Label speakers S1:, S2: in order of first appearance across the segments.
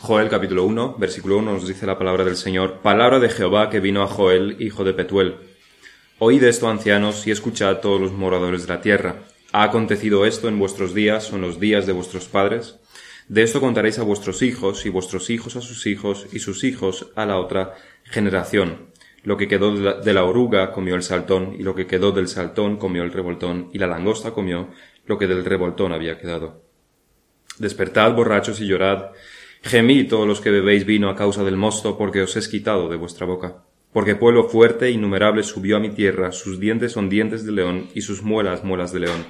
S1: Joel capítulo 1, versículo 1 nos dice la palabra del Señor, palabra de Jehová que vino a Joel, hijo de Petuel. Oíd esto, ancianos, y escuchad todos los moradores de la tierra. ¿Ha acontecido esto en vuestros días o en los días de vuestros padres? De esto contaréis a vuestros hijos, y vuestros hijos a sus hijos, y sus hijos a la otra generación. Lo que quedó de la, oruga comió el saltón, y lo que quedó del saltón comió el revoltón, y la langosta comió lo que del revoltón había quedado. Despertad, borrachos, y llorad, Gemid todos los que bebéis vino a causa del mosto, porque os es quitado de vuestra boca. Porque pueblo fuerte e innumerable subió a mi tierra, sus dientes son dientes de león, y sus muelas muelas de león.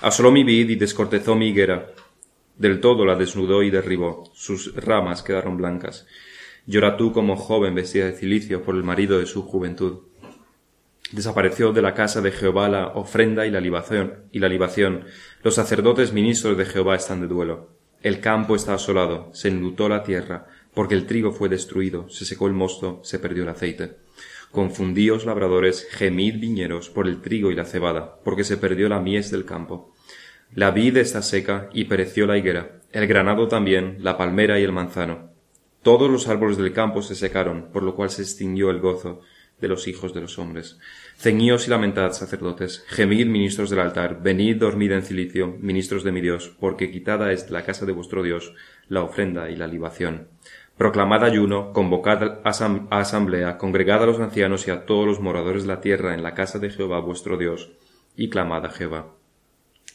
S1: Asoló mi vid y descortezó mi higuera. Del todo la desnudó y derribó, sus ramas quedaron blancas. Llora tú como joven vestida de cilicio por el marido de su juventud. Desapareció de la casa de Jehová la ofrenda y la libación, y la libación. Los sacerdotes ministros de Jehová están de duelo. El campo está asolado, se enlutó la tierra, porque el trigo fue destruido, se secó el mosto, se perdió el aceite. Confundíos labradores, gemid viñeros por el trigo y la cebada, porque se perdió la mies del campo. La vid está seca y pereció la higuera, el granado también, la palmera y el manzano. Todos los árboles del campo se secaron, por lo cual se extinguió el gozo de los hijos de los hombres. Ceñíos y lamentad, sacerdotes, gemid, ministros del altar, venid, dormid en cilicio, ministros de mi Dios, porque quitada es de la casa de vuestro Dios la ofrenda y la libación. Proclamad ayuno, convocad a asamblea, congregad a los ancianos y a todos los moradores de la tierra en la casa de Jehová vuestro Dios, y clamad a Jehová.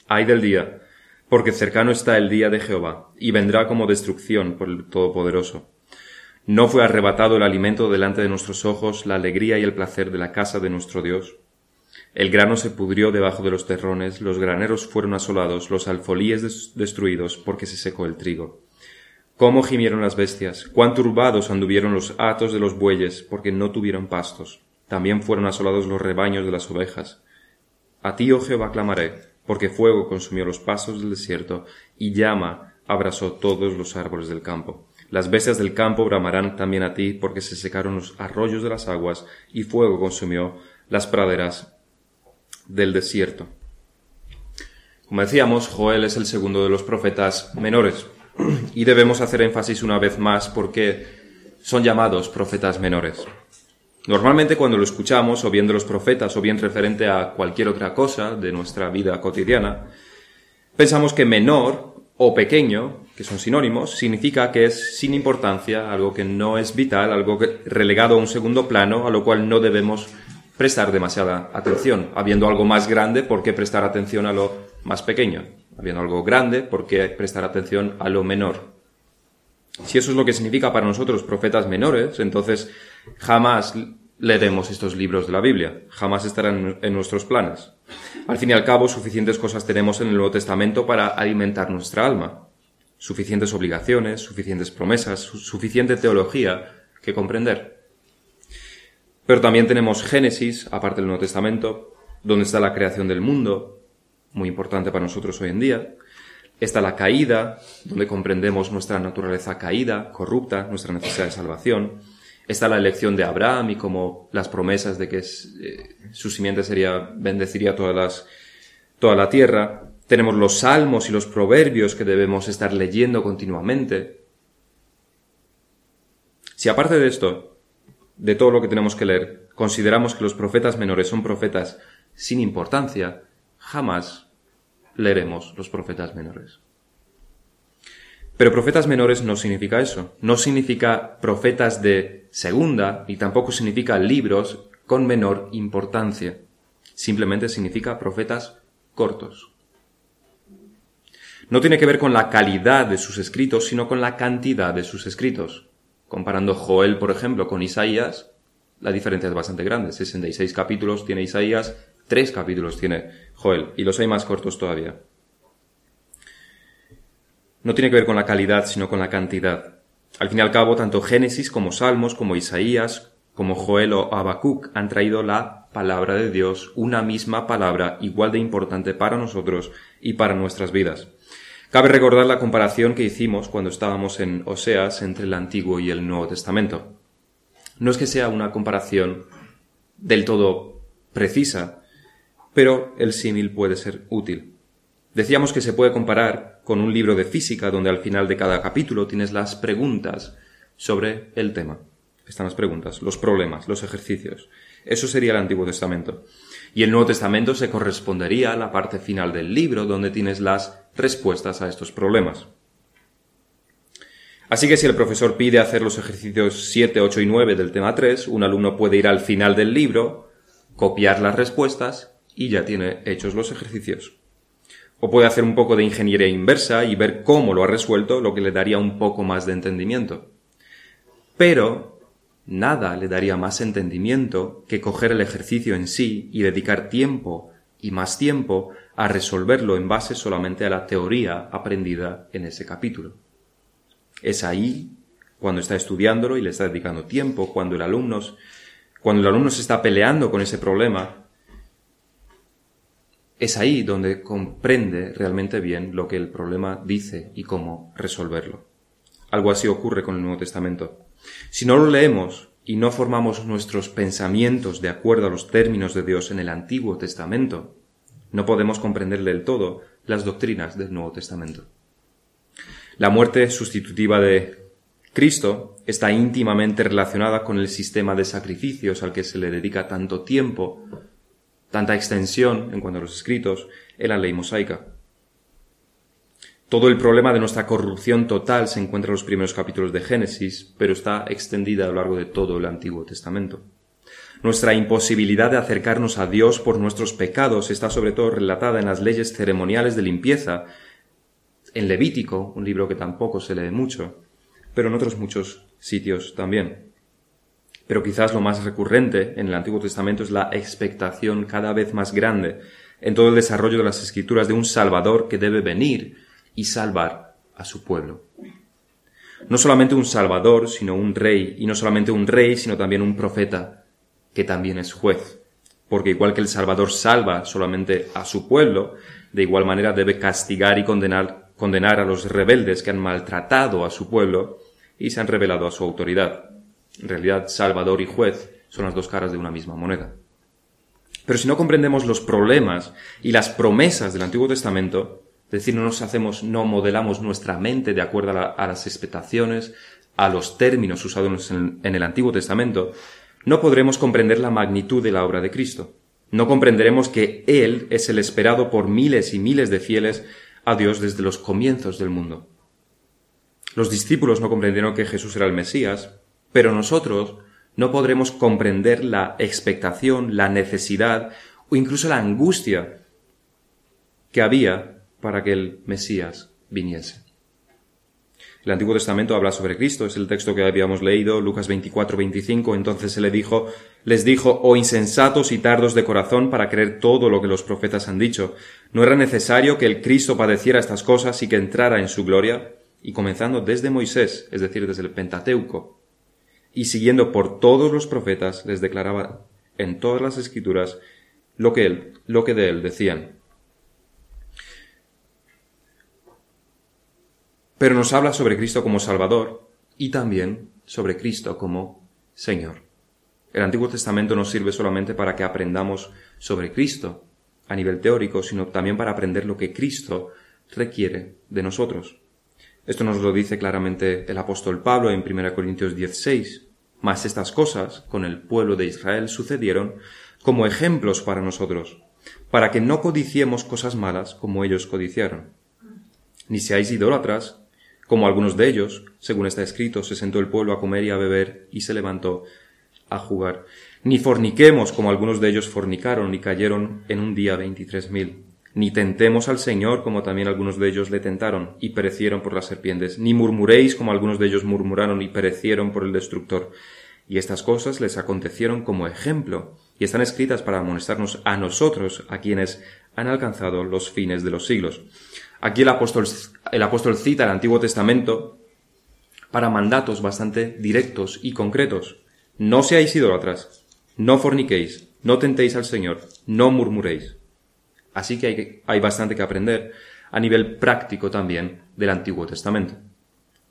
S1: Ay del día, porque cercano está el día de Jehová, y vendrá como destrucción por el Todopoderoso ¿No fue arrebatado el alimento delante de nuestros ojos, la alegría y el placer de la casa de nuestro Dios? El grano se pudrió debajo de los terrones, los graneros fueron asolados, los alfolíes destruidos, porque se secó el trigo. Cómo gimieron las bestias, cuán turbados anduvieron los atos de los bueyes, porque no tuvieron pastos. También fueron asolados los rebaños de las ovejas. A ti, oh Jehová, clamaré, porque fuego consumió los pasos del desierto, y llama abrasó todos los árboles del campo. Las bestias del campo bramarán también a ti, porque se secaron los arroyos de las aguas, y fuego consumió las praderas del desierto. Como decíamos, Joel es el segundo de los profetas menores, y debemos hacer énfasis una vez más porque son llamados profetas menores. Normalmente cuando lo escuchamos, o bien de los profetas, o bien referente a cualquier otra cosa de nuestra vida cotidiana, pensamos que menor o pequeño, que son sinónimos, significa que es sin importancia, algo que no es vital, algo relegado a un segundo plano, a lo cual no debemos prestar demasiada atención. Habiendo algo más grande, ¿por qué prestar atención a lo más pequeño? Habiendo algo grande, ¿por qué prestar atención a lo menor? Si eso es lo que significa para nosotros profetas menores, entonces jamás leeremos estos libros de la Biblia, jamás estarán en nuestros planes. Al fin y al cabo, suficientes cosas tenemos en el Nuevo Testamento para alimentar nuestra alma. Suficientes obligaciones, suficientes promesas, suficiente teología que comprender. Pero también tenemos Génesis, aparte del Nuevo Testamento, donde está la creación del mundo, muy importante para nosotros hoy en día. Está la caída, donde comprendemos nuestra naturaleza caída, corrupta, nuestra necesidad de salvación Está la elección de Abraham y como las promesas de que eh, su simiente sería, bendeciría todas las, toda la tierra. Tenemos los salmos y los proverbios que debemos estar leyendo continuamente. Si aparte de esto, de todo lo que tenemos que leer, consideramos que los profetas menores son profetas sin importancia, jamás leeremos los profetas menores. Pero profetas menores no significa eso. No significa profetas de segunda, ni tampoco significa libros con menor importancia. Simplemente significa profetas cortos. No tiene que ver con la calidad de sus escritos, sino con la cantidad de sus escritos. Comparando Joel, por ejemplo, con Isaías, la diferencia es bastante grande. 66 capítulos tiene Isaías, 3 capítulos tiene Joel, y los hay más cortos todavía no tiene que ver con la calidad, sino con la cantidad. Al fin y al cabo, tanto Génesis como Salmos, como Isaías, como Joel o Habacuc han traído la palabra de Dios, una misma palabra igual de importante para nosotros y para nuestras vidas. Cabe recordar la comparación que hicimos cuando estábamos en Oseas entre el Antiguo y el Nuevo Testamento. No es que sea una comparación del todo precisa, pero el símil puede ser útil. Decíamos que se puede comparar con un libro de física donde al final de cada capítulo tienes las preguntas sobre el tema. Están las preguntas, los problemas, los ejercicios. Eso sería el Antiguo Testamento. Y el Nuevo Testamento se correspondería a la parte final del libro donde tienes las respuestas a estos problemas. Así que si el profesor pide hacer los ejercicios 7, 8 y 9 del tema 3, un alumno puede ir al final del libro, copiar las respuestas y ya tiene hechos los ejercicios. O puede hacer un poco de ingeniería inversa y ver cómo lo ha resuelto, lo que le daría un poco más de entendimiento. Pero nada le daría más entendimiento que coger el ejercicio en sí y dedicar tiempo y más tiempo a resolverlo en base solamente a la teoría aprendida en ese capítulo. Es ahí, cuando está estudiándolo y le está dedicando tiempo, cuando el alumno, cuando el alumno se está peleando con ese problema, es ahí donde comprende realmente bien lo que el problema dice y cómo resolverlo. Algo así ocurre con el Nuevo Testamento. Si no lo leemos y no formamos nuestros pensamientos de acuerdo a los términos de Dios en el Antiguo Testamento, no podemos comprender del todo las doctrinas del Nuevo Testamento. La muerte sustitutiva de Cristo está íntimamente relacionada con el sistema de sacrificios al que se le dedica tanto tiempo, tanta extensión en cuanto a los escritos en la ley mosaica. Todo el problema de nuestra corrupción total se encuentra en los primeros capítulos de Génesis, pero está extendida a lo largo de todo el Antiguo Testamento. Nuestra imposibilidad de acercarnos a Dios por nuestros pecados está sobre todo relatada en las leyes ceremoniales de limpieza en Levítico, un libro que tampoco se lee mucho, pero en otros muchos sitios también. Pero quizás lo más recurrente en el Antiguo Testamento es la expectación cada vez más grande en todo el desarrollo de las escrituras de un Salvador que debe venir y salvar a su pueblo. No solamente un Salvador, sino un rey, y no solamente un rey, sino también un profeta, que también es juez. Porque igual que el Salvador salva solamente a su pueblo, de igual manera debe castigar y condenar condenar a los rebeldes que han maltratado a su pueblo y se han revelado a su autoridad. En realidad, Salvador y juez son las dos caras de una misma moneda. Pero si no comprendemos los problemas y las promesas del Antiguo Testamento, es decir, no nos hacemos, no modelamos nuestra mente de acuerdo a, las expectaciones, a los términos usados en el Antiguo Testamento, no podremos comprender la magnitud de la obra de Cristo. No comprenderemos que Él es el esperado por miles y miles de fieles a Dios desde los comienzos del mundo. Los discípulos no comprendieron que Jesús era el Mesías, pero nosotros no podremos comprender la expectación, la necesidad o incluso la angustia que había para que el Mesías viniese. El Antiguo Testamento habla sobre Cristo, es el texto que habíamos leído, Lucas 24, 25. Entonces se le dijo, les dijo, oh insensatos y tardos de corazón para creer todo lo que los profetas han dicho. ¿No era necesario que el Cristo padeciera estas cosas y que entrara en su gloria? Y comenzando desde Moisés, es decir, desde el Pentateuco, y siguiendo por todos los profetas, les declaraba en todas las escrituras lo que él, lo que de él decían. Pero nos habla sobre Cristo como Salvador y también sobre Cristo como Señor. El Antiguo Testamento nos sirve solamente para que aprendamos sobre Cristo a nivel teórico, sino también para aprender lo que Cristo requiere de nosotros. Esto nos lo dice claramente el apóstol Pablo en 1 Corintios 16. Mas estas cosas con el pueblo de Israel sucedieron como ejemplos para nosotros, para que no codiciemos cosas malas como ellos codiciaron. Ni seáis idólatras, como algunos de ellos, según está escrito, se sentó el pueblo a comer y a beber y se levantó a jugar. Ni forniquemos como algunos de ellos fornicaron y cayeron en un día veintitrés mil. Ni tentemos al Señor como también algunos de ellos le tentaron y perecieron por las serpientes. Ni murmuréis como algunos de ellos murmuraron y perecieron por el destructor. Y estas cosas les acontecieron como ejemplo y están escritas para amonestarnos a nosotros, a quienes han alcanzado los fines de los siglos. Aquí el apóstol, el apóstol cita el Antiguo Testamento para mandatos bastante directos y concretos. No seáis idólatras, no forniquéis, no tentéis al Señor, no murmuréis. Así que hay, hay bastante que aprender a nivel práctico también del Antiguo Testamento.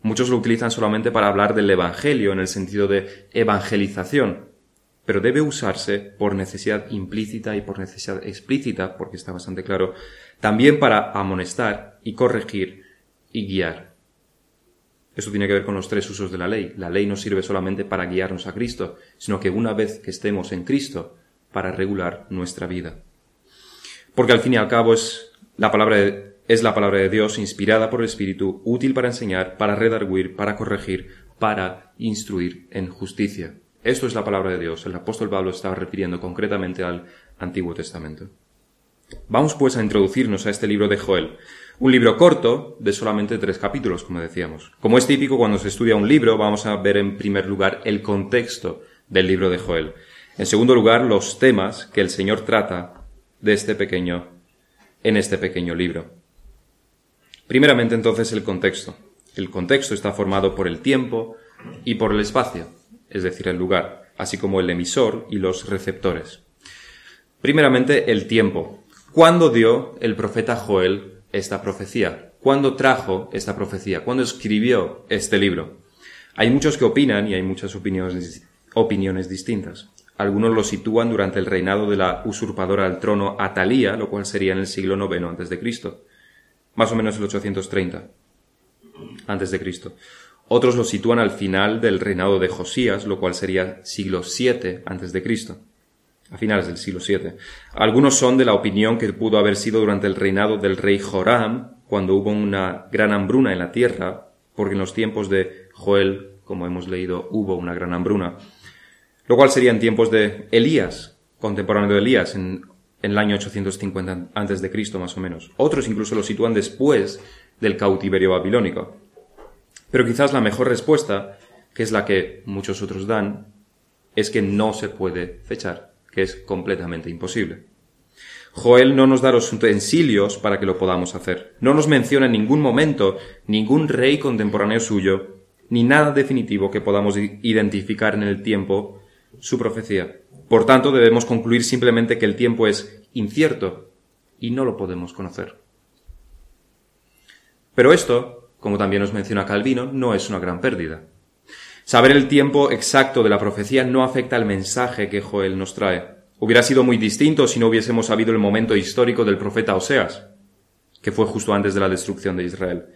S1: Muchos lo utilizan solamente para hablar del Evangelio en el sentido de evangelización, pero debe usarse por necesidad implícita y por necesidad explícita, porque está bastante claro, también para amonestar y corregir y guiar. Eso tiene que ver con los tres usos de la ley. La ley no sirve solamente para guiarnos a Cristo, sino que una vez que estemos en Cristo, para regular nuestra vida. Porque al fin y al cabo es la palabra de, es la palabra de Dios inspirada por el Espíritu, útil para enseñar, para redarguir, para corregir, para instruir en justicia. Esto es la palabra de Dios. El apóstol Pablo estaba refiriendo concretamente al Antiguo Testamento. Vamos pues a introducirnos a este libro de Joel, un libro corto de solamente tres capítulos, como decíamos. Como es típico cuando se estudia un libro, vamos a ver en primer lugar el contexto del libro de Joel. En segundo lugar, los temas que el Señor trata de este pequeño, en este pequeño libro. Primeramente, entonces, el contexto. El contexto está formado por el tiempo y por el espacio, es decir, el lugar, así como el emisor y los receptores. Primeramente, el tiempo. ¿Cuándo dio el profeta Joel esta profecía? ¿Cuándo trajo esta profecía? ¿Cuándo escribió este libro? Hay muchos que opinan y hay muchas opiniones, distintas. Algunos lo sitúan durante el reinado de la usurpadora al trono Atalía, lo cual sería en el siglo IX Cristo, más o menos el 830 antes de Cristo. Otros lo sitúan al final del reinado de Josías, lo cual sería siglo VII Cristo a finales del siglo VII. Algunos son de la opinión que pudo haber sido durante el reinado del rey Joram, cuando hubo una gran hambruna en la tierra, porque en los tiempos de Joel, como hemos leído, hubo una gran hambruna, lo cual sería en tiempos de Elías, contemporáneo de Elías, en, en el año 850 antes de Cristo más o menos. Otros incluso lo sitúan después del cautiverio babilónico. Pero quizás la mejor respuesta, que es la que muchos otros dan, es que no se puede fechar que es completamente imposible. Joel no nos da los utensilios para que lo podamos hacer. No nos menciona en ningún momento ningún rey contemporáneo suyo, ni nada definitivo que podamos identificar en el tiempo su profecía. Por tanto, debemos concluir simplemente que el tiempo es incierto y no lo podemos conocer. Pero esto, como también nos menciona Calvino, no es una gran pérdida. Saber el tiempo exacto de la profecía no afecta al mensaje que Joel nos trae. Hubiera sido muy distinto si no hubiésemos sabido el momento histórico del profeta Oseas, que fue justo antes de la destrucción de Israel.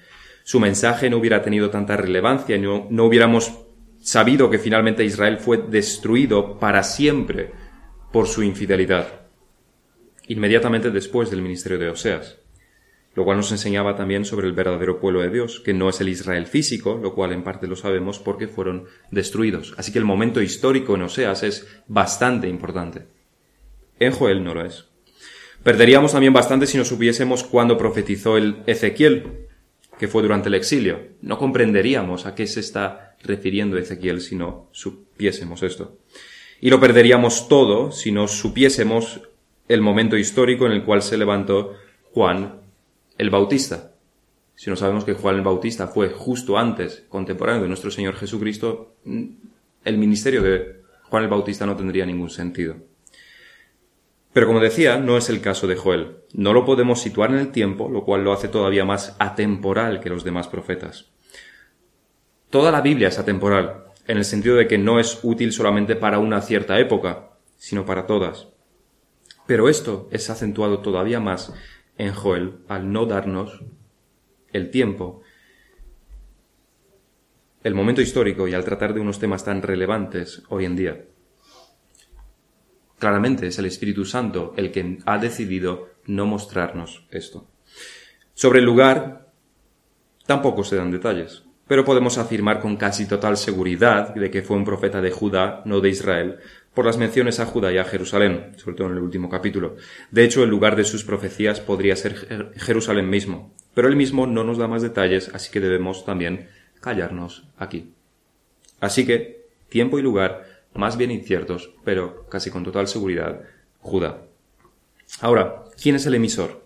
S1: Su mensaje no hubiera tenido tanta relevancia no, no hubiéramos sabido que finalmente Israel fue destruido para siempre por su infidelidad, inmediatamente después del ministerio de Oseas lo cual nos enseñaba también sobre el verdadero pueblo de Dios, que no es el Israel físico, lo cual en parte lo sabemos porque fueron destruidos. Así que el momento histórico en Oseas es bastante importante. En Joel no lo es. Perderíamos también bastante si no supiésemos cuándo profetizó el Ezequiel, que fue durante el exilio. No comprenderíamos a qué se está refiriendo Ezequiel si no supiésemos esto. Y lo perderíamos todo si no supiésemos el momento histórico en el cual se levantó Juan el Bautista. Si no sabemos que Juan el Bautista fue justo antes, contemporáneo de nuestro Señor Jesucristo, el ministerio de Juan el Bautista no tendría ningún sentido. Pero como decía, no es el caso de Joel. No lo podemos situar en el tiempo, lo cual lo hace todavía más atemporal que los demás profetas. Toda la Biblia es atemporal, en el sentido de que no es útil solamente para una cierta época, sino para todas. Pero esto es acentuado todavía más en Joel al no darnos el tiempo, el momento histórico y al tratar de unos temas tan relevantes hoy en día. Claramente es el Espíritu Santo el que ha decidido no mostrarnos esto. Sobre el lugar, tampoco se dan detalles, pero podemos afirmar con casi total seguridad de que fue un profeta de Judá, no de Israel, por las menciones a Judá y a Jerusalén, sobre todo en el último capítulo. De hecho, el lugar de sus profecías podría ser Jerusalén mismo, pero él mismo no nos da más detalles, así que debemos también callarnos aquí. Así que, tiempo y lugar más bien inciertos, pero casi con total seguridad, Judá. Ahora, ¿quién es el emisor?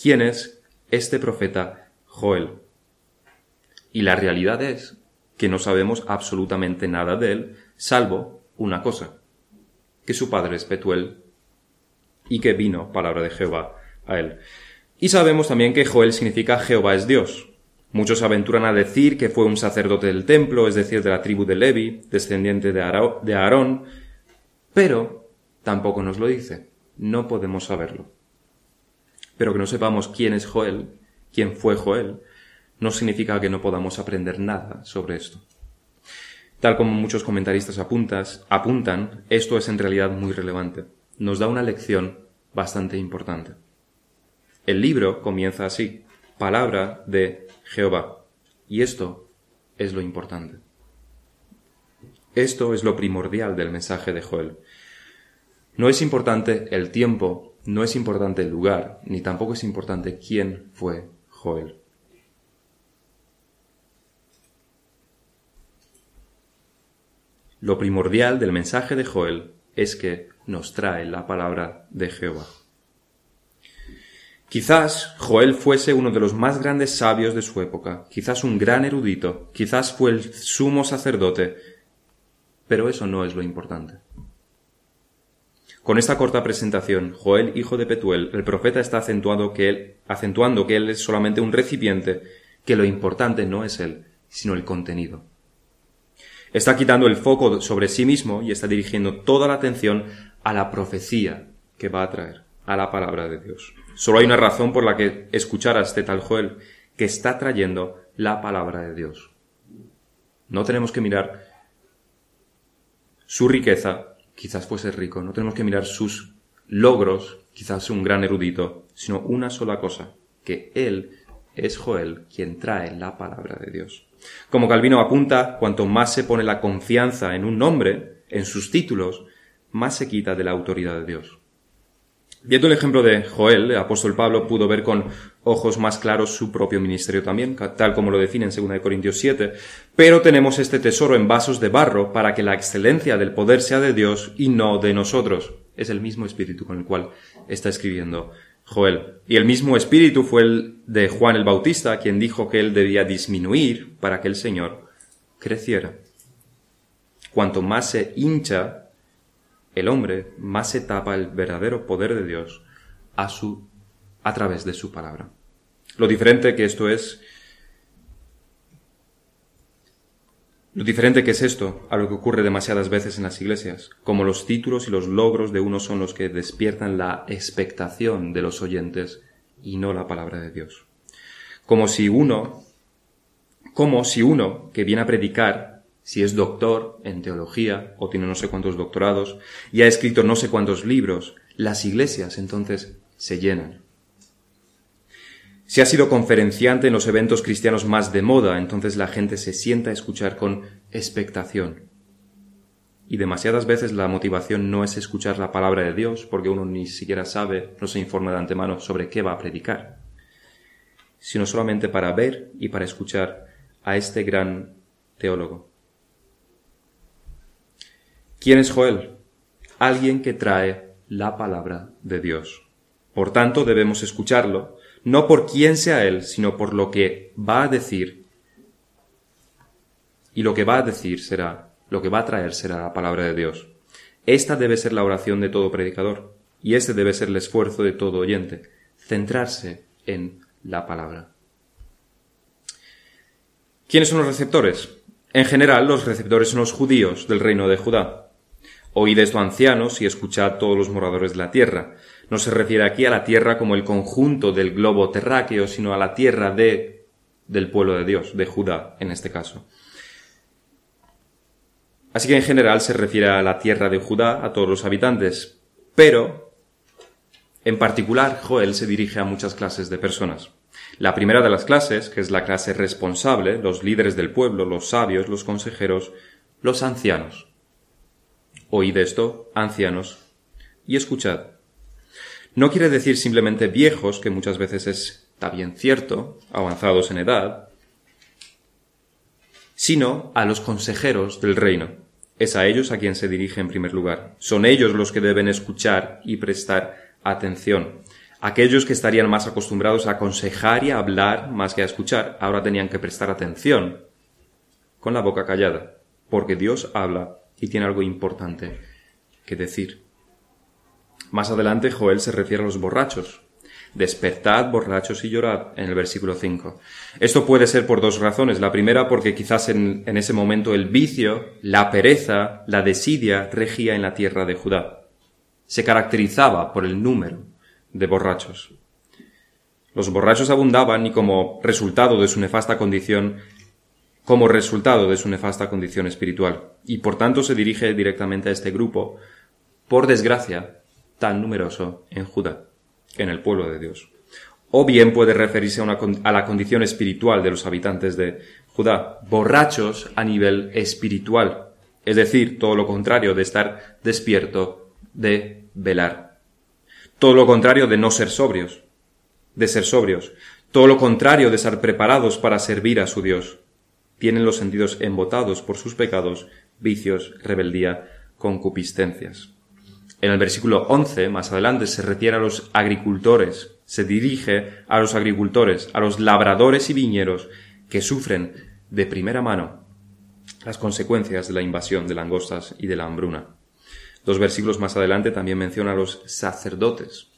S1: ¿Quién es este profeta Joel? Y la realidad es que no sabemos absolutamente nada de él, salvo una cosa, que su padre es Petuel y que vino palabra de Jehová a él. Y sabemos también que Joel significa Jehová es Dios. Muchos aventuran a decir que fue un sacerdote del templo, es decir, de la tribu de Levi, descendiente de Aarón, Pero tampoco nos lo dice. No podemos saberlo. Pero que no sepamos quién es Joel, quién fue Joel, no significa que no podamos aprender nada sobre esto. Tal como muchos comentaristas apuntan, esto es en realidad muy relevante. Nos da una lección bastante importante. El libro comienza así, palabra de Jehová. Y esto es lo importante. Esto es lo primordial del mensaje de Joel. No es importante el tiempo, no es importante el lugar, ni tampoco es importante quién fue Joel. Lo primordial del mensaje de Joel es que nos trae la palabra de Jehová. Quizás Joel fuese uno de los más grandes sabios de su época, quizás un gran erudito, quizás fue el sumo sacerdote, pero eso no es lo importante. Con esta corta presentación, Joel, hijo de Petuel, el profeta está acentuando que él, es solamente un recipiente, que lo importante no es él, sino el contenido. Está quitando el foco sobre sí mismo y está dirigiendo toda la atención a la profecía que va a traer, a la palabra de Dios. Solo hay una razón por la que escuchar a este tal Joel, que está trayendo la palabra de Dios. No tenemos que mirar su riqueza, quizás fuese rico, no tenemos que mirar sus logros, quizás un gran erudito, sino una sola cosa, que él es Joel quien trae la palabra de Dios. Como Calvino apunta, cuanto más se pone la confianza en un nombre, en sus títulos, más se quita de la autoridad de Dios. Viendo el ejemplo de Joel, el apóstol Pablo pudo ver con ojos más claros su propio ministerio también, tal como lo define en 2 Corintios 7, pero tenemos este tesoro en vasos de barro para que la excelencia del poder sea de Dios y no de nosotros. Es el mismo espíritu con el cual está escribiendo Joel. Y el mismo espíritu fue el de Juan el Bautista, quien dijo que él debía disminuir para que el Señor creciera. Cuanto más se hincha el hombre más se tapa el verdadero poder de Dios a, su, a través de su palabra. Lo diferente que esto es, lo diferente que es esto a lo que ocurre demasiadas veces en las iglesias, como los títulos y los logros de uno son los que despiertan la expectación de los oyentes y no la palabra de Dios. Como si uno, como si uno que viene a predicar si es doctor en teología o tiene no sé cuántos doctorados y ha escrito no sé cuántos libros, las iglesias entonces se llenan. Si ha sido conferenciante en los eventos cristianos más de moda, entonces la gente se sienta a escuchar con expectación. Y demasiadas veces la motivación no es escuchar la palabra de Dios, porque uno ni siquiera sabe, no se informa de antemano sobre qué va a predicar, sino solamente para ver y para escuchar a este gran teólogo. ¿Quién es Joel? Alguien que trae la palabra de Dios. Por tanto, debemos escucharlo, no por quién sea él, sino por lo que va a decir. Y lo que va a decir será, lo que va a traer será la palabra de Dios. Esta debe ser la oración de todo predicador, y este debe ser el esfuerzo de todo oyente, centrarse en la palabra. ¿Quiénes son los receptores? En general, los receptores son los judíos del reino de Judá. Oíd esto, ancianos, y escuchad todos los moradores de la tierra. No se refiere aquí a la tierra como el conjunto del globo terráqueo, sino a la tierra de, del pueblo de Dios, de Judá, en este caso. Así que en general se refiere a la tierra de Judá, a todos los habitantes, pero en particular Joel se dirige a muchas clases de personas. La primera de las clases, que es la clase responsable, los líderes del pueblo, los sabios, los consejeros, los ancianos. Oíd esto, ancianos, y escuchad. No quiere decir simplemente viejos, que muchas veces es también cierto, avanzados en edad, sino a los consejeros del reino. Es a ellos a quien se dirige en primer lugar. Son ellos los que deben escuchar y prestar atención. Aquellos que estarían más acostumbrados a aconsejar y a hablar más que a escuchar, ahora tenían que prestar atención con la boca callada, porque Dios habla y tiene algo importante que decir. Más adelante Joel se refiere a los borrachos. Despertad, borrachos y llorad, en el versículo 5. Esto puede ser por dos razones. La primera, porque quizás en, en ese momento el vicio, la pereza, la desidia regía en la tierra de Judá. Se caracterizaba por el número de borrachos. Los borrachos abundaban y como resultado de su nefasta condición, como resultado de su nefasta condición espiritual, y por tanto se dirige directamente a este grupo, por desgracia, tan numeroso en Judá, en el pueblo de Dios. O bien puede referirse a, la condición espiritual de los habitantes de Judá, borrachos a nivel espiritual, es decir, todo lo contrario de estar despierto, de velar. Todo lo contrario de no ser sobrios, de ser sobrios, todo lo contrario de estar preparados para servir a su Dios. Tienen los sentidos embotados por sus pecados, vicios, rebeldía, concupiscencias. En el versículo 11, más adelante, se refiere a los agricultores, se dirige a los agricultores, a los labradores y viñeros que sufren de primera mano las consecuencias de la invasión de langostas y de la hambruna. Dos versículos más adelante también menciona a los sacerdotes,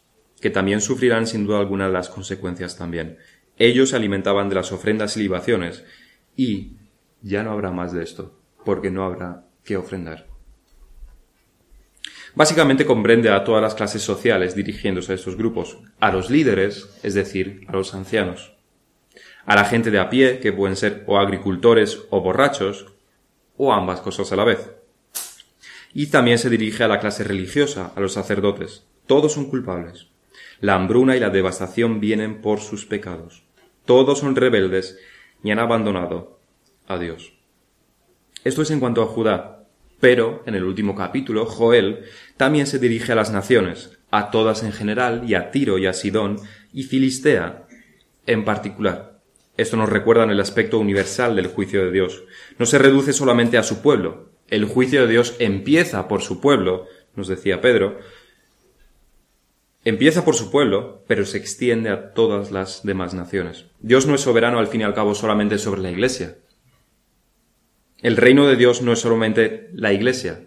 S1: que también sufrirán sin duda alguna las consecuencias también. Ellos se alimentaban de las ofrendas y libaciones, y ya no habrá más de esto, porque no habrá que ofrendar. Básicamente comprende a todas las clases sociales dirigiéndose a estos grupos, a los líderes, es decir, a los ancianos, a la gente de a pie, que pueden ser o agricultores o borrachos, o ambas cosas a la vez. Y también se dirige a la clase religiosa, a los sacerdotes. Todos son culpables. La hambruna y la devastación vienen por sus pecados. Todos son rebeldes y han abandonado a Dios. Esto es en cuanto a Judá, pero en el último capítulo, Joel también se dirige a las naciones, a todas en general, y a Tiro y a Sidón, y Filistea en particular. Esto nos recuerda en el aspecto universal del juicio de Dios. No se reduce solamente a su pueblo. El juicio de Dios empieza por su pueblo, nos decía Pedro, Empieza por su pueblo, pero se extiende a todas las demás naciones. Dios no es soberano al fin y al cabo solamente sobre la Iglesia. El reino de Dios no es solamente la Iglesia.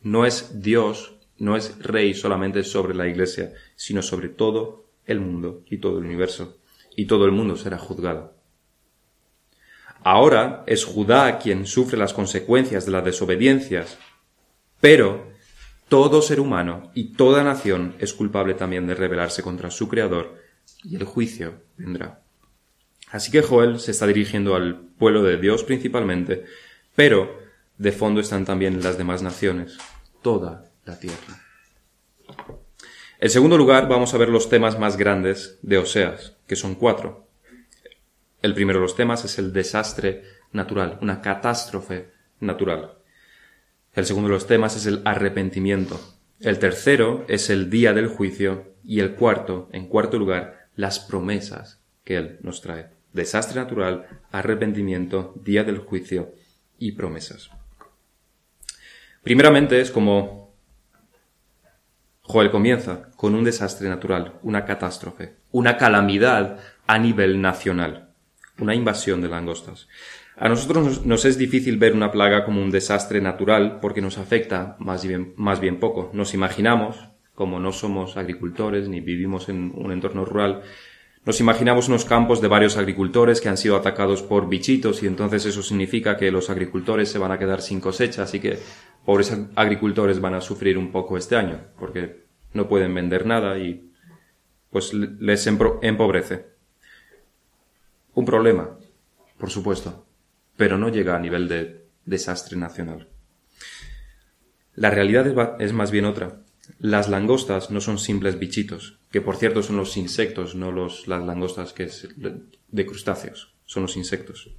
S1: No es Dios, no es rey solamente sobre la Iglesia, sino sobre todo el mundo y todo el universo. Y todo el mundo será juzgado. Ahora es Judá quien sufre las consecuencias de las desobediencias, pero todo ser humano y toda nación es culpable también de rebelarse contra su Creador y el juicio vendrá. Así que Joel se está dirigiendo al pueblo de Dios principalmente, pero de fondo están también las demás naciones, toda la tierra. En segundo lugar, vamos a ver los temas más grandes de Oseas, que son cuatro. El primero de los temas es el desastre natural, una catástrofe natural. El segundo de los temas es el arrepentimiento. El tercero es el día del juicio. Y el cuarto, en cuarto lugar, las promesas que Él nos trae. Desastre natural, arrepentimiento, día del juicio y promesas. Primeramente es como Joel comienza con un desastre natural, una catástrofe, una calamidad a nivel nacional, una invasión de langostas. A nosotros nos, es difícil ver una plaga como un desastre natural porque nos afecta más bien, más bien poco. Nos imaginamos, como no somos agricultores ni vivimos en un entorno rural, nos imaginamos unos campos de varios agricultores que han sido atacados por bichitos y entonces eso significa que los agricultores se van a quedar sin cosecha, así que pobres agricultores van a sufrir un poco este año porque no pueden vender nada y pues les empobrece. Un problema, por supuesto pero no llega a nivel de desastre nacional. La realidad es más bien otra. Las langostas no son simples bichitos, que por cierto son los insectos, no los, las langostas que es de crustáceos, son los insectos.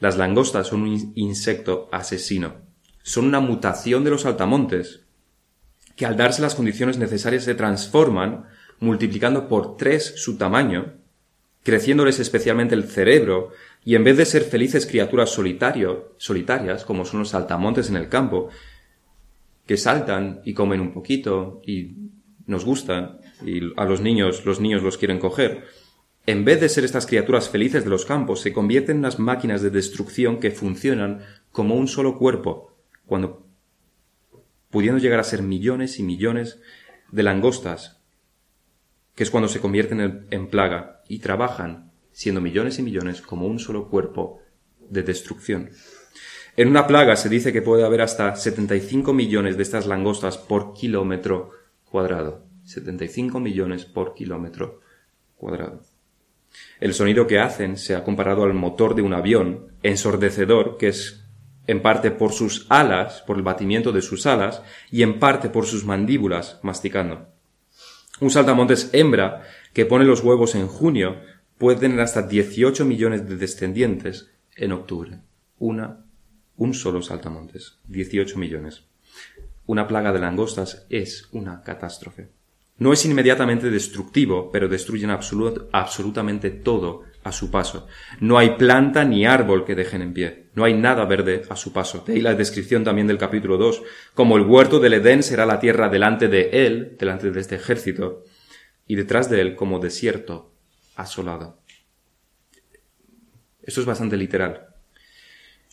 S1: Las langostas son un insecto asesino, son una mutación de los altamontes, que al darse las condiciones necesarias se transforman, multiplicando por tres su tamaño, creciéndoles especialmente el cerebro, y en vez de ser felices criaturas solitarias, como son los saltamontes en el campo, que saltan y comen un poquito y nos gustan, y a los niños, los niños los quieren coger, en vez de ser estas criaturas felices de los campos, se convierten en unas máquinas de destrucción que funcionan como un solo cuerpo, cuando pudiendo llegar a ser millones y millones de langostas que es cuando se convierten en, plaga y trabajan, siendo millones y millones, como un solo cuerpo de destrucción. En una plaga se dice que puede haber hasta 75 millones de estas langostas por kilómetro cuadrado. 75 millones por kilómetro cuadrado. El sonido que hacen se ha comparado al motor de un avión, ensordecedor, que es en parte por sus alas, por el batimiento de sus alas, y en parte por sus mandíbulas, masticando. Un saltamontes hembra que pone los huevos en junio puede tener hasta 18 millones de descendientes en octubre. Una, un solo saltamontes. 18 millones. Una plaga de langostas es una catástrofe. No es inmediatamente destructivo, pero destruyen absolutamente todo a su paso. No hay planta ni árbol que dejen en pie. No hay nada verde a su paso. De ahí la descripción también del capítulo 2. Como el huerto del Edén será la tierra delante de él, delante de este ejército, y detrás de él como desierto asolado. Esto es bastante literal.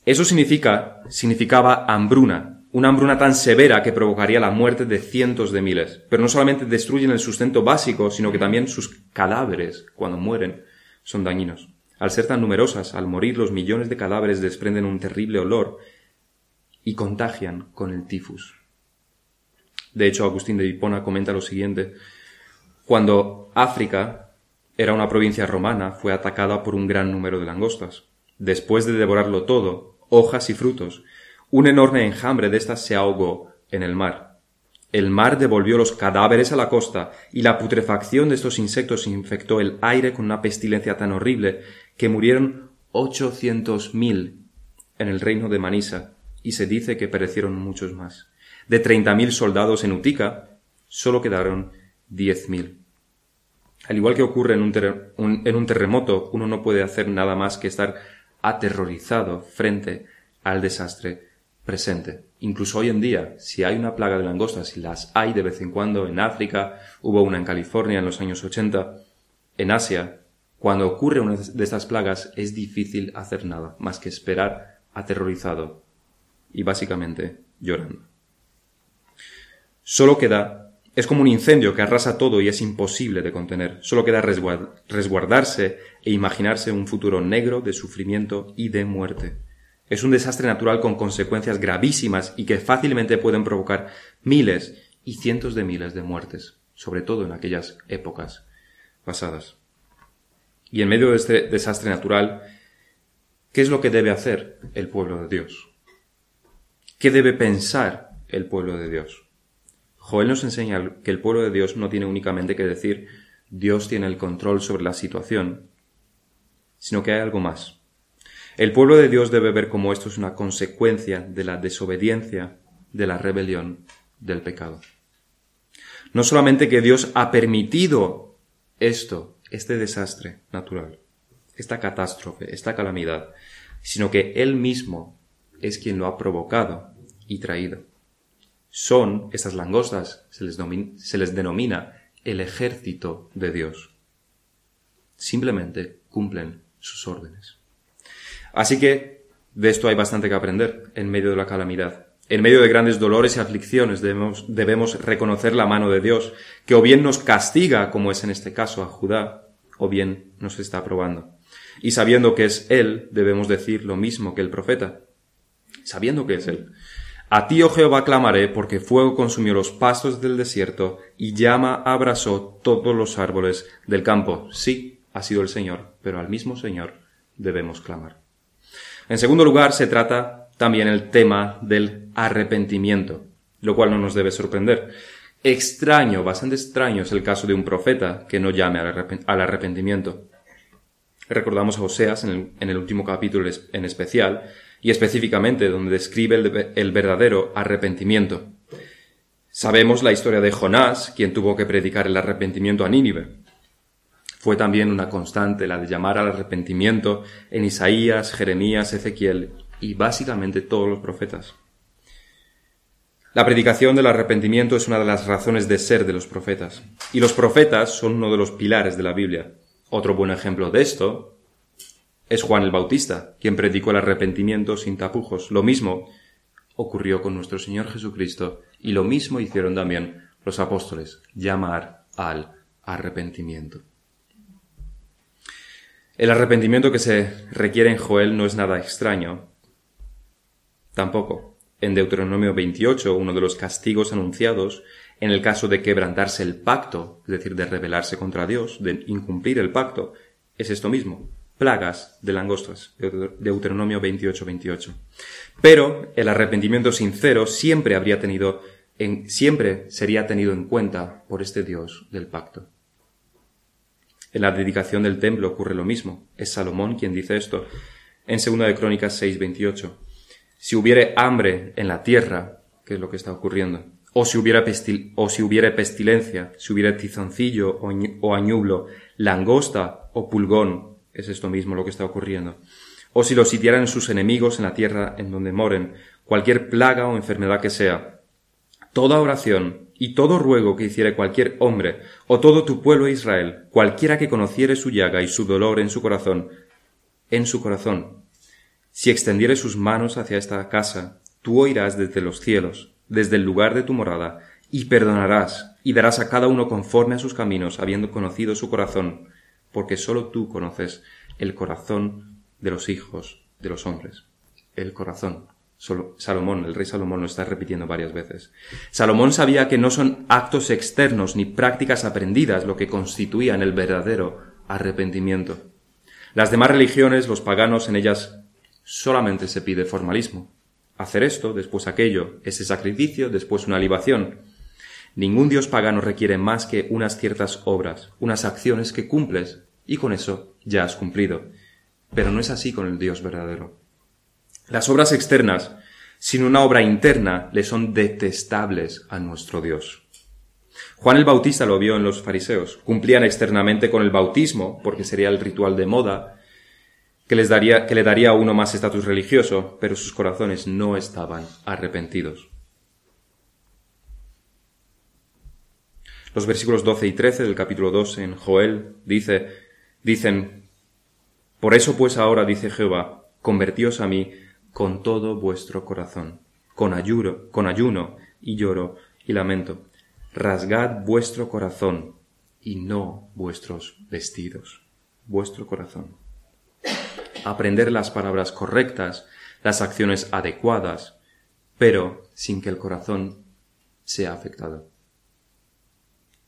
S1: Eso significa, significaba hambruna, una hambruna tan severa que provocaría la muerte de cientos de miles. Pero no solamente destruyen el sustento básico, sino que también sus cadáveres, cuando mueren, son dañinos. Al ser tan numerosas, al morir los millones de cadáveres desprenden un terrible olor y contagian con el tifus. De hecho, Agustín de Hipona comenta lo siguiente. Cuando África era una provincia romana, fue atacada por un gran número de langostas. Después de devorarlo todo, hojas y frutos, un enorme enjambre de estas se ahogó en el mar. El mar devolvió los cadáveres a la costa y la putrefacción de estos insectos infectó el aire con una pestilencia tan horrible que murieron ochocientos mil en el reino de Manisa y se dice que perecieron muchos más. De treinta mil soldados en Utica, solo quedaron diez mil. Al igual que ocurre en un, en un terremoto, uno no puede hacer nada más que estar aterrorizado frente al desastre presente. Incluso hoy en día, si hay una plaga de langostas, y las hay de vez en cuando en África, hubo una en California en los años 80, en Asia, cuando ocurre una de estas plagas es difícil hacer nada más que esperar aterrorizado y básicamente llorando. Solo queda, es como un incendio que arrasa todo y es imposible de contener. Solo queda resguardarse e imaginarse un futuro negro de sufrimiento y de muerte. Es un desastre natural con consecuencias gravísimas y que fácilmente pueden provocar miles y cientos de miles de muertes, sobre todo en aquellas épocas pasadas. Y en medio de este desastre natural, ¿qué es lo que debe hacer el pueblo de Dios? ¿Qué debe pensar el pueblo de Dios? Joel nos enseña que el pueblo de Dios no tiene únicamente que decir Dios tiene el control sobre la situación, sino que hay algo más. El pueblo de Dios debe ver como esto es una consecuencia de la desobediencia, de la rebelión, del pecado. No solamente que Dios ha permitido esto, este desastre natural, esta catástrofe, esta calamidad, sino que Él mismo es quien lo ha provocado y traído. Son, estas langostas, se les, se les denomina el ejército de Dios. Simplemente cumplen sus órdenes. Así que de esto hay bastante que aprender en medio de la calamidad. En medio de grandes dolores y aflicciones debemos, reconocer la mano de Dios, que o bien nos castiga, como es en este caso a Judá, o bien nos está probando. Y sabiendo que es Él, debemos decir lo mismo que el profeta. Sabiendo que es Él. A ti, oh Jehová, clamaré, porque fuego consumió los pastos del desierto y llama abrasó todos los árboles del campo. Sí, ha sido el Señor, pero al mismo Señor debemos clamar. En segundo lugar, se trata también el tema del arrepentimiento, lo cual no nos debe sorprender. Extraño, bastante extraño es el caso de un profeta que no llame al arrepentimiento. Recordamos a Oseas en el, último capítulo en especial, y específicamente donde describe el, el verdadero arrepentimiento. Sabemos la historia de Jonás, quien tuvo que predicar el arrepentimiento a Nínive. Fue también una constante la de llamar al arrepentimiento en Isaías, Jeremías, Ezequiel y básicamente todos los profetas. La predicación del arrepentimiento es una de las razones de ser de los profetas, y los profetas son uno de los pilares de la Biblia. Otro buen ejemplo de esto es Juan el Bautista, quien predicó el arrepentimiento sin tapujos. Lo mismo ocurrió con nuestro Señor Jesucristo, y lo mismo hicieron también los apóstoles, llamar al arrepentimiento. El arrepentimiento que se requiere en Joel no es nada extraño. Tampoco. En Deuteronomio 28, uno de los castigos anunciados en el caso de quebrantarse el pacto, es decir, de rebelarse contra Dios, de incumplir el pacto, es esto mismo, plagas de langostas, Deuteronomio 28, 28. Pero el arrepentimiento sincero siempre habría tenido en, siempre sería tenido en cuenta por este Dios del pacto. En la dedicación del templo ocurre lo mismo. Es Salomón quien dice esto. En 2 de Crónicas 6:28. Si hubiere hambre en la tierra, ¿qué es lo que está ocurriendo? O si hubiera, o si hubiere pestilencia, si hubiera tizoncillo o, o añublo, langosta o pulgón, es esto mismo lo que está ocurriendo. O si lo sitiaran sus enemigos en la tierra en donde moren, cualquier plaga o enfermedad que sea, toda oración y todo ruego que hiciere cualquier hombre, o todo tu pueblo Israel, cualquiera que conociere su llaga y su dolor en su corazón, en su corazón, si extendiere sus manos hacia esta casa, tú oirás desde los cielos, desde el lugar de tu morada, y perdonarás, y darás a cada uno conforme a sus caminos, habiendo conocido su corazón, porque sólo tú conoces el corazón de los hijos de los hombres. El corazón. Salomón, el rey Salomón lo está repitiendo varias veces. Salomón sabía que no son actos externos ni prácticas aprendidas lo que constituían el verdadero arrepentimiento. Las demás religiones, los paganos, en ellas solamente se pide formalismo. Hacer esto, después aquello, ese sacrificio, después una libación. Ningún dios pagano requiere más que unas ciertas obras, unas acciones que cumples, y con eso ya has cumplido. Pero no es así con el Dios verdadero. Las obras externas, sin una obra interna, le son detestables a nuestro Dios. Juan el Bautista lo vio en los fariseos. Cumplían externamente con el bautismo, porque sería el ritual de moda, que, les daría, que le daría a uno más estatus religioso, pero sus corazones no estaban arrepentidos. Los versículos 12 y 13 del capítulo 2 en Joel dice, dicen, Por eso pues ahora, dice Jehová, convertíos a mí con todo vuestro corazón, con ayuno, con ayuno y lloro y lamento. Rasgad vuestro corazón y no vuestros vestidos, vuestro corazón. Aprender las palabras correctas, las acciones adecuadas, pero sin que el corazón sea afectado.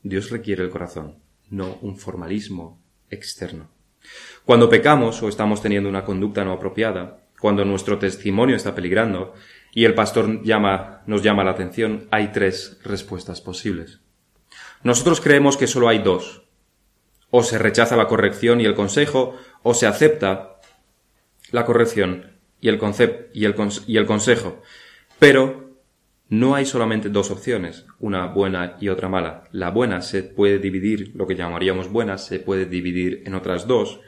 S1: Dios requiere el corazón, no un formalismo externo. Cuando pecamos o estamos teniendo una conducta no apropiada, cuando nuestro testimonio está peligrando y el pastor llama, nos llama la atención, hay tres respuestas posibles. Nosotros creemos que solo hay dos. O se rechaza la corrección y el consejo, o se acepta la corrección y el, y el, y el consejo. Pero no hay solamente dos opciones, una buena y otra mala. La buena se puede dividir, lo que llamaríamos buena, se puede dividir en otras dos,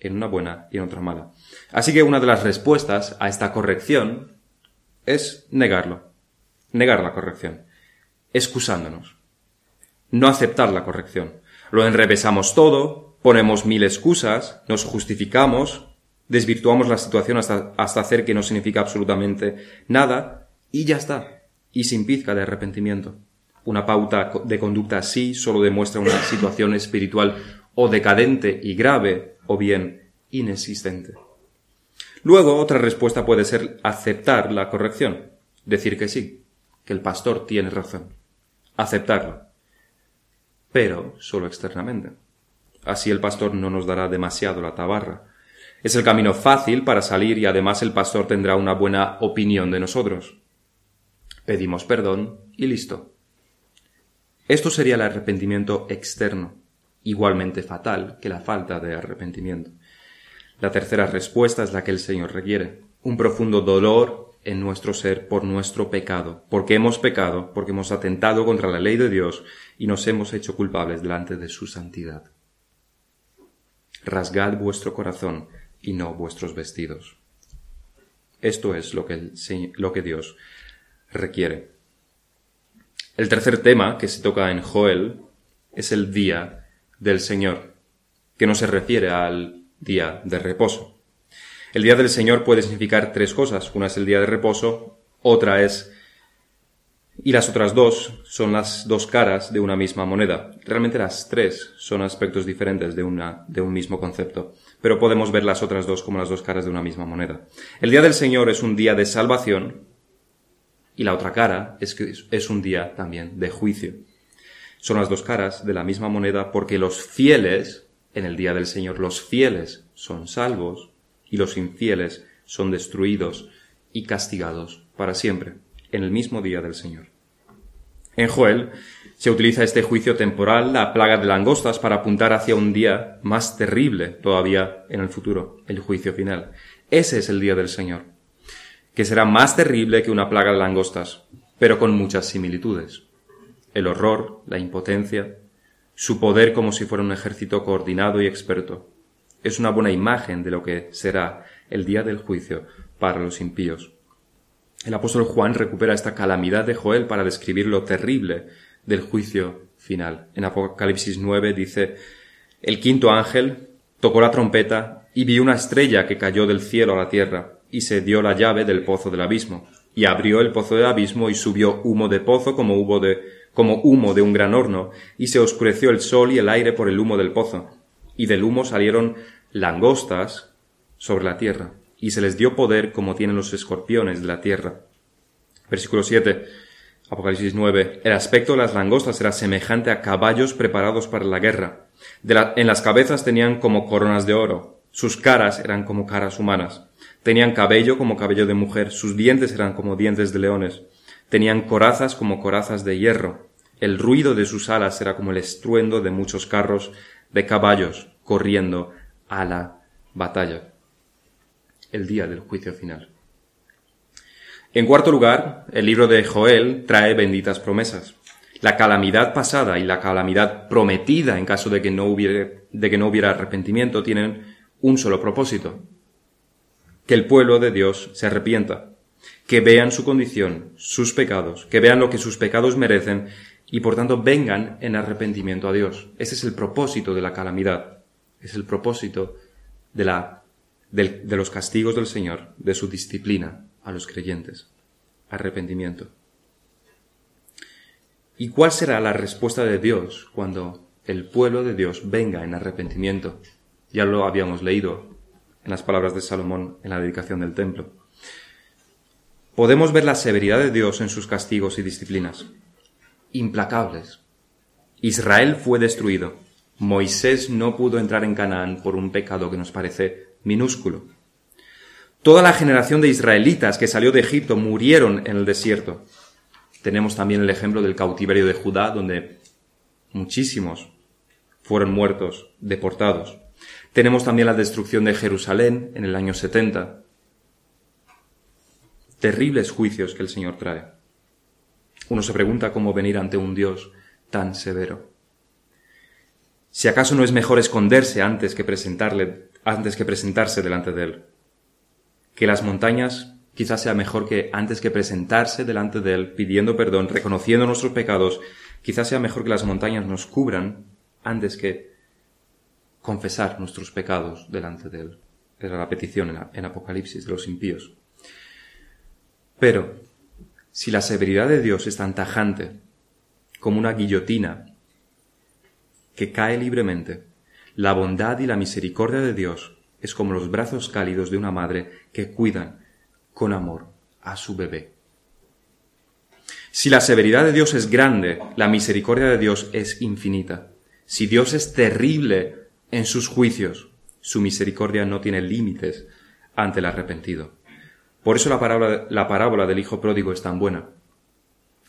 S1: en una buena y en otra mala. Así que una de las respuestas a esta corrección es negarlo, negar la corrección, excusándonos, no aceptar la corrección. Lo enrevesamos todo, ponemos mil excusas, nos justificamos, desvirtuamos la situación hasta, hasta hacer que no significa absolutamente nada y ya está, y sin pizca de arrepentimiento. Una pauta de conducta así solo demuestra una situación espiritual o decadente y grave o bien inexistente. Luego, otra respuesta puede ser aceptar la corrección, decir que sí, que el pastor tiene razón, aceptarlo, pero solo externamente. Así el pastor no nos dará demasiado la tabarra. Es el camino fácil para salir y además el pastor tendrá una buena opinión de nosotros. Pedimos perdón y listo. Esto sería el arrepentimiento externo, igualmente fatal que la falta de arrepentimiento. La tercera respuesta es la que el Señor requiere, un profundo dolor en nuestro ser por nuestro pecado, porque hemos pecado, porque hemos atentado contra la ley de Dios y nos hemos hecho culpables delante de su santidad. Rasgad vuestro corazón y no vuestros vestidos. Esto es lo que, lo que Dios requiere. El tercer tema que se toca en Joel es el día del Señor, que no se refiere al día de reposo. El día del Señor puede significar tres cosas. Una es el día de reposo, otra es Y las otras dos son las dos caras de una misma moneda. Realmente las tres son aspectos diferentes de, una, de un mismo concepto, pero podemos ver las otras dos como las dos caras de una misma moneda. El día del Señor es un día de salvación y la otra cara es que es un día también de juicio. Son las dos caras de la misma moneda porque los fieles, en el día del Señor, los fieles son salvos y los infieles son destruidos y castigados para siempre, en el mismo día del Señor. En Joel se utiliza este juicio temporal, la plaga de langostas, para apuntar hacia un día más terrible todavía en el futuro, el juicio final. Ese es el día del Señor, que será más terrible que una plaga de langostas, pero con muchas similitudes. El horror, la impotencia, su poder como si fuera un ejército coordinado y experto. Es una buena imagen de lo que será el día del juicio para los impíos. El apóstol Juan recupera esta calamidad de Joel para describir lo terrible del juicio final. En Apocalipsis 9 dice, el quinto ángel tocó la trompeta y vi una estrella que cayó del cielo a la tierra y se dio la llave del pozo del abismo y abrió el pozo del abismo y subió humo de pozo como humo de, como humo de un gran horno y se oscureció el sol y el aire por el humo del pozo y del humo salieron langostas sobre la tierra y se les dio poder como tienen los escorpiones de la tierra. Versículo 7. Apocalipsis 9. El aspecto de las langostas era semejante a caballos preparados para la guerra. en las cabezas tenían como coronas de oro. Sus caras eran como caras humanas. Tenían cabello como cabello de mujer. Sus dientes eran como dientes de leones. Tenían corazas como corazas de hierro. El ruido de sus alas era como el estruendo de muchos carros de caballos corriendo a la batalla el día del juicio final. En cuarto lugar, el libro de Joel trae benditas promesas. La calamidad pasada y la calamidad prometida en caso de que no hubiera, de que no hubiera arrepentimiento tienen un solo propósito. Que el pueblo de Dios se arrepienta, que vean su condición, sus pecados, que vean lo que sus pecados merecen y por tanto vengan en arrepentimiento a Dios. Ese es el propósito de la calamidad. Es el propósito de la de los castigos del Señor, de su disciplina a los creyentes. Arrepentimiento. ¿Y cuál será la respuesta de Dios cuando el pueblo de Dios venga en arrepentimiento? Ya lo habíamos leído en las palabras de Salomón en la dedicación del templo. Podemos ver la severidad de Dios en sus castigos y disciplinas. Implacables. Israel fue destruido. Moisés no pudo entrar en Canaán por un pecado que nos parece minúsculo. Toda la generación de israelitas que salió de Egipto murieron en el desierto. Tenemos también el ejemplo del cautiverio de Judá, donde muchísimos fueron muertos, deportados. Tenemos también la destrucción de Jerusalén en el año 70. Terribles juicios que el Señor trae. Uno se pregunta cómo venir ante un Dios tan severo. Si acaso no es mejor esconderse antes que presentarle antes que presentarse delante de Él. Que las montañas quizás sea mejor que antes que presentarse delante de Él pidiendo perdón, reconociendo nuestros pecados, quizás sea mejor que las montañas nos cubran antes que confesar nuestros pecados delante de Él. Era la petición en, Apocalipsis de los impíos. Pero, si la severidad de Dios es tan tajante como una guillotina que cae libremente, la bondad y la misericordia de Dios es como los brazos cálidos de una madre que cuidan con amor a su bebé. Si la severidad de Dios es grande, la misericordia de Dios es infinita. Si Dios es terrible en sus juicios, su misericordia no tiene límites ante el arrepentido. Por eso la parábola, la parábola del Hijo pródigo es tan buena.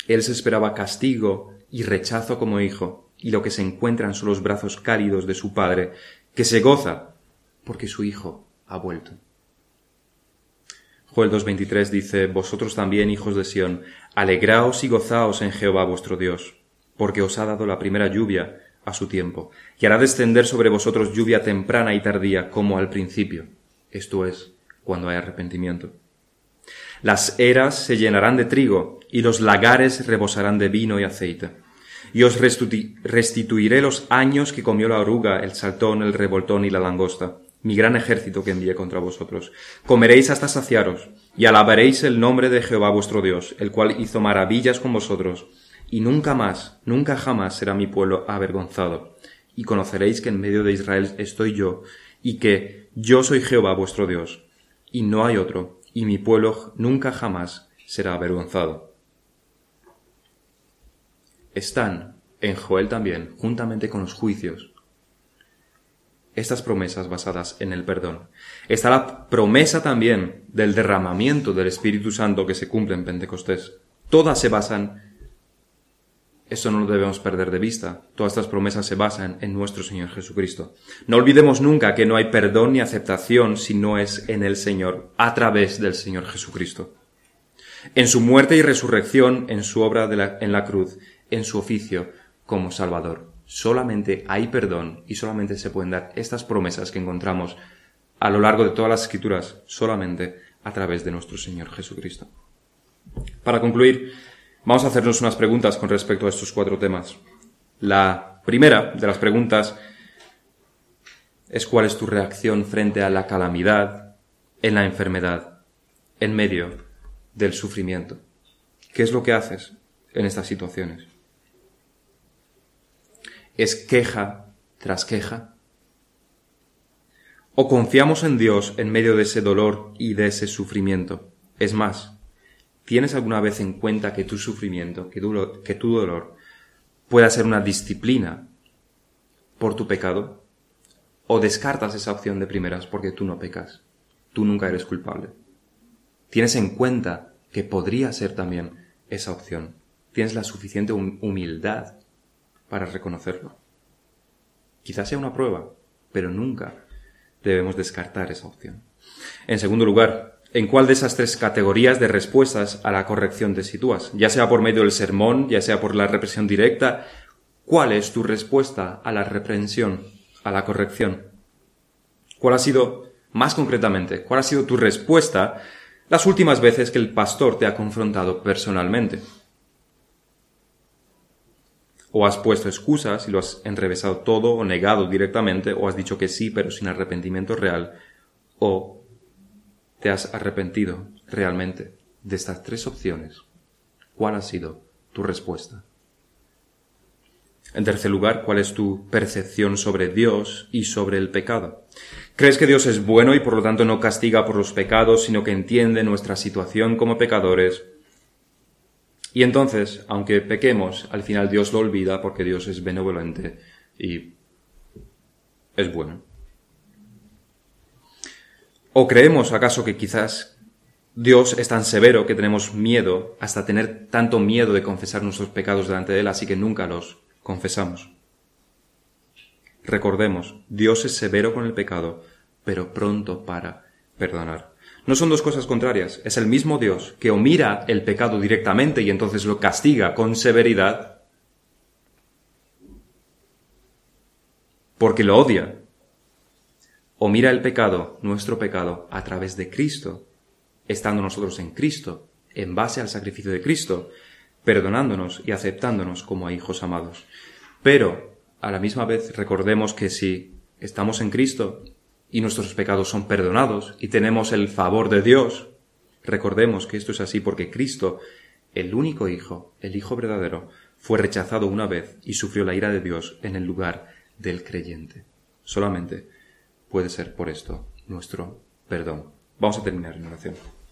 S1: Él se esperaba castigo y rechazo como hijo, y lo que se encuentran son los brazos cálidos de su padre, que se goza porque su hijo ha vuelto. Joel 2.23 dice, Vosotros también, hijos de Sión, alegraos y gozaos en Jehová vuestro Dios, porque os ha dado la primera lluvia a su tiempo, y hará descender sobre vosotros lluvia temprana y tardía, como al principio, esto es, cuando hay arrepentimiento. Las eras se llenarán de trigo, y los lagares rebosarán de vino y aceite y os restituiré los años que comió la oruga, el saltón, el revoltón y la langosta. mi gran ejército que envié contra vosotros. Comeréis hasta saciaros, y alabaréis el nombre de Jehová vuestro Dios, el cual hizo maravillas con vosotros, y nunca más, nunca jamás será mi pueblo avergonzado. Y conoceréis que en medio de Israel estoy yo, y que yo soy Jehová vuestro Dios, y no hay otro, y mi pueblo nunca jamás será avergonzado. Están en Joel también, juntamente con los juicios, estas promesas basadas en el perdón. Está la promesa también del derramamiento del Espíritu Santo que se cumple en Pentecostés. Todas se basan, eso no lo debemos perder de vista, todas estas promesas se basan en nuestro Señor Jesucristo. No olvidemos nunca que no hay perdón ni aceptación si no es en el Señor, a través del Señor Jesucristo. En su muerte y resurrección, en su obra en la cruz, en su oficio como Salvador solamente hay perdón y solamente se pueden dar estas promesas que encontramos a lo largo de todas las escrituras solamente a través de nuestro Señor Jesucristo. Para concluir, vamos a hacernos unas preguntas con respecto a estos cuatro temas. La primera de las preguntas es cuál es tu reacción frente a la calamidad, en la enfermedad, en medio del sufrimiento. ¿Qué es lo que haces en estas situaciones? es queja tras queja? ¿O confiamos en Dios en medio de ese dolor y de ese sufrimiento? Es más, ¿tienes alguna vez en cuenta que tu sufrimiento, que tu, dolor, pueda ser una disciplina por tu pecado? ¿O descartas esa opción de primeras porque tú no pecas? Tú nunca eres culpable. ¿Tienes en cuenta que podría ser también esa opción? ¿Tienes la suficiente humildad para reconocerlo. Quizás sea una prueba, pero nunca debemos descartar esa opción. En segundo lugar, ¿en cuál de esas tres categorías de respuestas a la corrección te sitúas? Ya sea por medio del sermón, ya sea por la represión directa, ¿cuál es tu respuesta a la reprensión, a la corrección? ¿Cuál ha sido, más concretamente, cuál ha sido tu respuesta las últimas veces que el pastor te ha confrontado personalmente? o has puesto excusas y lo has enrevesado todo o negado directamente o has dicho que sí pero sin arrepentimiento real o te has arrepentido realmente de estas tres opciones. ¿Cuál ha sido tu respuesta? En tercer lugar, ¿cuál es tu percepción sobre Dios y sobre el pecado? ¿Crees que Dios es bueno y por lo tanto no castiga por los pecados, sino que entiende nuestra situación como pecadores y entonces, aunque pequemos, al final Dios lo olvida porque Dios es benevolente y es bueno. ¿O creemos acaso que quizás Dios es tan severo que tenemos miedo, hasta tener tanto miedo de confesar nuestros pecados delante de Él, así que nunca los confesamos? Recordemos, Dios es severo con el pecado, pero pronto para perdonar. No son dos cosas contrarias. Es el mismo Dios que o mira el pecado directamente y entonces lo castiga con severidad porque lo odia. O mira el pecado, nuestro pecado, a través de Cristo, estando nosotros en Cristo, en base al sacrificio de Cristo, perdonándonos y aceptándonos como hijos amados. Pero, a la misma vez, recordemos que si estamos en Cristo, y nuestros pecados son perdonados y tenemos el favor de Dios. Recordemos que esto es así porque Cristo, el único Hijo, el Hijo verdadero, fue rechazado una vez y sufrió la ira de Dios en el lugar del creyente. Solamente puede ser por esto nuestro perdón. Vamos a terminar en oración.